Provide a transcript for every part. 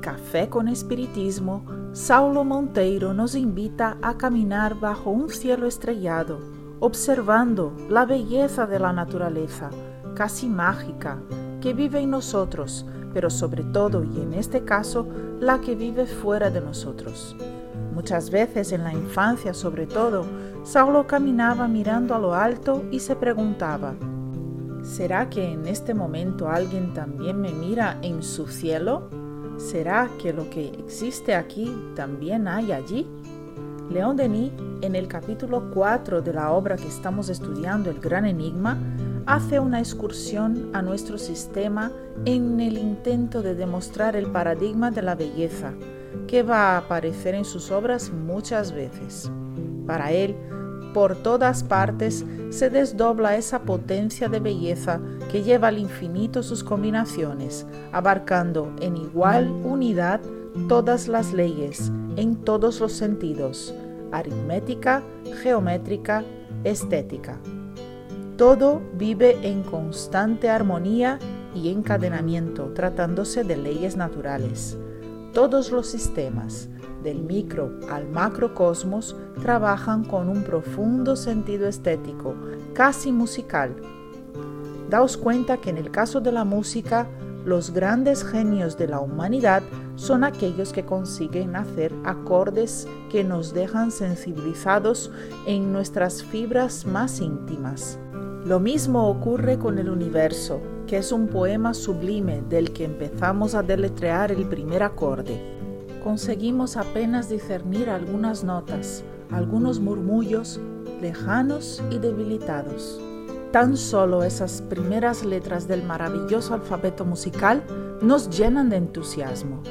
Café con Espiritismo, Saulo Monteiro nos invita a caminar bajo un cielo estrellado, observando la belleza de la naturaleza, casi mágica, que vive en nosotros, pero sobre todo y en este caso, la que vive fuera de nosotros. Muchas veces en la infancia sobre todo, Saulo caminaba mirando a lo alto y se preguntaba, ¿será que en este momento alguien también me mira en su cielo? ¿Será que lo que existe aquí también hay allí? León Denis, en el capítulo 4 de la obra que estamos estudiando, El Gran Enigma, hace una excursión a nuestro sistema en el intento de demostrar el paradigma de la belleza, que va a aparecer en sus obras muchas veces. Para él, por todas partes se desdobla esa potencia de belleza que lleva al infinito sus combinaciones, abarcando en igual unidad todas las leyes, en todos los sentidos, aritmética, geométrica, estética. Todo vive en constante armonía y encadenamiento, tratándose de leyes naturales. Todos los sistemas, del micro al macrocosmos, trabajan con un profundo sentido estético, casi musical. Daos cuenta que en el caso de la música, los grandes genios de la humanidad son aquellos que consiguen hacer acordes que nos dejan sensibilizados en nuestras fibras más íntimas. Lo mismo ocurre con el universo, que es un poema sublime del que empezamos a deletrear el primer acorde. Conseguimos apenas discernir algunas notas, algunos murmullos lejanos y debilitados. Tan solo esas primeras letras del maravilloso alfabeto musical nos llenan de entusiasmo.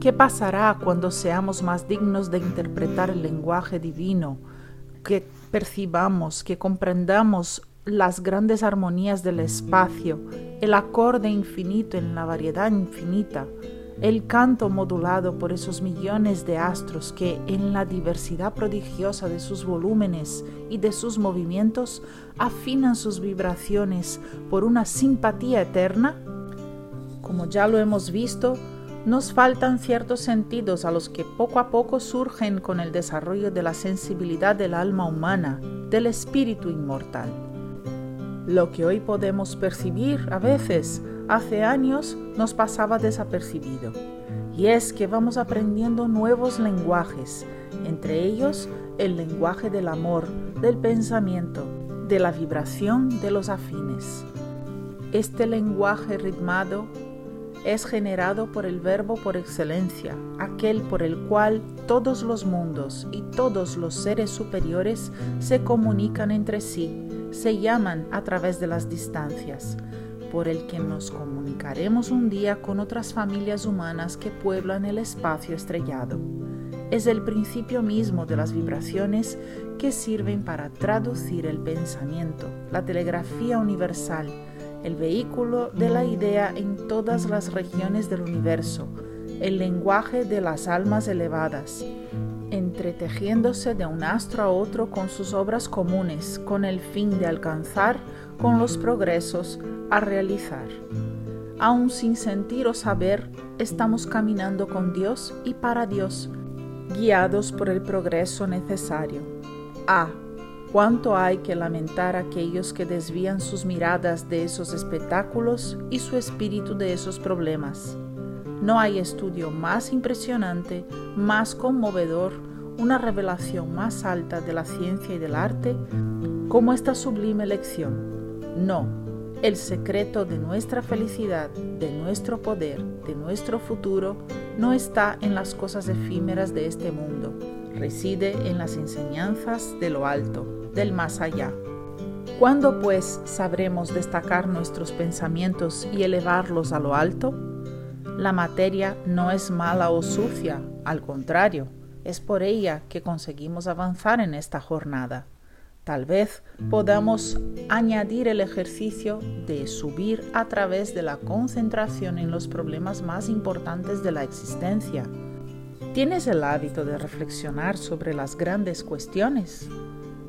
¿Qué pasará cuando seamos más dignos de interpretar el lenguaje divino, que percibamos, que comprendamos las grandes armonías del espacio, el acorde infinito en la variedad infinita, el canto modulado por esos millones de astros que en la diversidad prodigiosa de sus volúmenes y de sus movimientos afinan sus vibraciones por una simpatía eterna? Como ya lo hemos visto, nos faltan ciertos sentidos a los que poco a poco surgen con el desarrollo de la sensibilidad del alma humana, del espíritu inmortal. Lo que hoy podemos percibir a veces, hace años nos pasaba desapercibido. Y es que vamos aprendiendo nuevos lenguajes, entre ellos el lenguaje del amor, del pensamiento, de la vibración de los afines. Este lenguaje ritmado es generado por el verbo por excelencia, aquel por el cual todos los mundos y todos los seres superiores se comunican entre sí, se llaman a través de las distancias, por el que nos comunicaremos un día con otras familias humanas que pueblan el espacio estrellado. Es el principio mismo de las vibraciones que sirven para traducir el pensamiento, la telegrafía universal, el vehículo de la idea en todas las regiones del universo, el lenguaje de las almas elevadas, entretejiéndose de un astro a otro con sus obras comunes, con el fin de alcanzar con los progresos a realizar. Aún sin sentir o saber, estamos caminando con Dios y para Dios, guiados por el progreso necesario. A cuánto hay que lamentar a aquellos que desvían sus miradas de esos espectáculos y su espíritu de esos problemas. No hay estudio más impresionante, más conmovedor, una revelación más alta de la ciencia y del arte como esta sublime lección. No, el secreto de nuestra felicidad, de nuestro poder, de nuestro futuro, no está en las cosas efímeras de este mundo, reside en las enseñanzas de lo alto del más allá. ¿Cuándo pues sabremos destacar nuestros pensamientos y elevarlos a lo alto? La materia no es mala o sucia, al contrario, es por ella que conseguimos avanzar en esta jornada. Tal vez podamos añadir el ejercicio de subir a través de la concentración en los problemas más importantes de la existencia. ¿Tienes el hábito de reflexionar sobre las grandes cuestiones?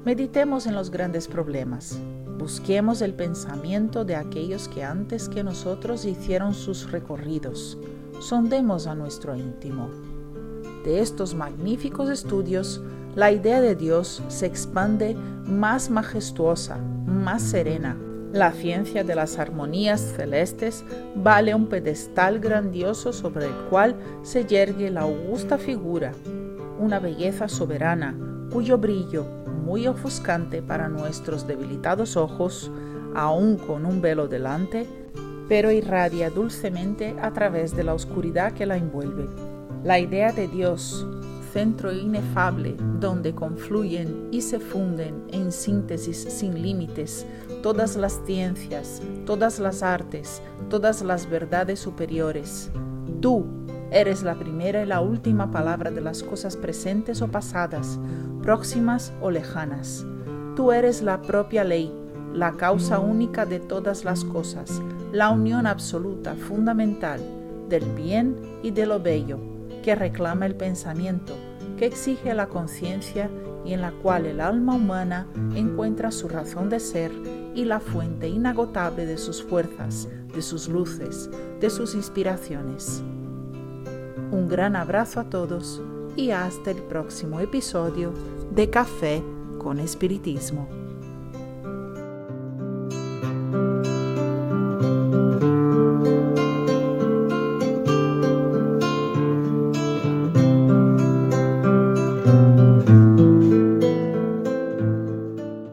Meditemos en los grandes problemas. Busquemos el pensamiento de aquellos que antes que nosotros hicieron sus recorridos, sondemos a nuestro íntimo. De estos magníficos estudios, la idea de Dios se expande más majestuosa, más serena. La ciencia de las armonías celestes vale un pedestal grandioso sobre el cual se yergue la augusta figura, una belleza soberana cuyo brillo, muy ofuscante para nuestros debilitados ojos, aún con un velo delante, pero irradia dulcemente a través de la oscuridad que la envuelve. La idea de Dios, centro inefable donde confluyen y se funden en síntesis sin límites todas las ciencias, todas las artes, todas las verdades superiores. Tú eres la primera y la última palabra de las cosas presentes o pasadas, próximas o lejanas. Tú eres la propia ley, la causa única de todas las cosas, la unión absoluta, fundamental, del bien y de lo bello que reclama el pensamiento, que exige la conciencia y en la cual el alma humana encuentra su razón de ser y la fuente inagotable de sus fuerzas, de sus luces, de sus inspiraciones. Un gran abrazo a todos y hasta el próximo episodio de Café con Espiritismo.